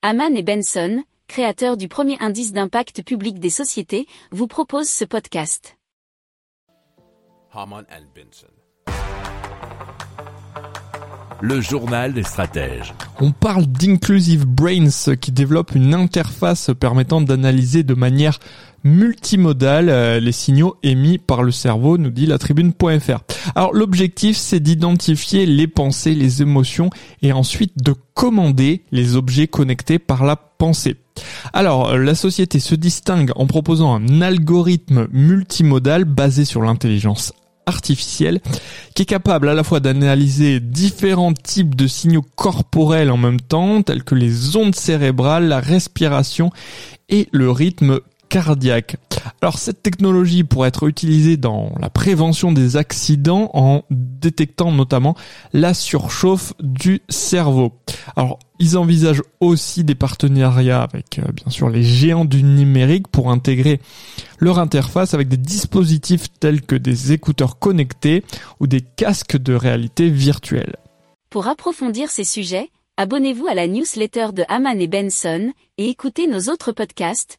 Haman et Benson, créateurs du premier indice d'impact public des sociétés, vous proposent ce podcast. Le journal des stratèges. On parle d'Inclusive Brains qui développe une interface permettant d'analyser de manière multimodale euh, les signaux émis par le cerveau, nous dit la tribune.fr. Alors l'objectif c'est d'identifier les pensées, les émotions et ensuite de commander les objets connectés par la pensée. Alors, la société se distingue en proposant un algorithme multimodal basé sur l'intelligence artificielle qui est capable à la fois d'analyser différents types de signaux corporels en même temps, tels que les ondes cérébrales, la respiration et le rythme cardiaque. Alors cette technologie pourrait être utilisée dans la prévention des accidents en détectant notamment la surchauffe du cerveau. Alors ils envisagent aussi des partenariats avec euh, bien sûr les géants du numérique pour intégrer leur interface avec des dispositifs tels que des écouteurs connectés ou des casques de réalité virtuelle. Pour approfondir ces sujets, abonnez-vous à la newsletter de Haman et Benson et écoutez nos autres podcasts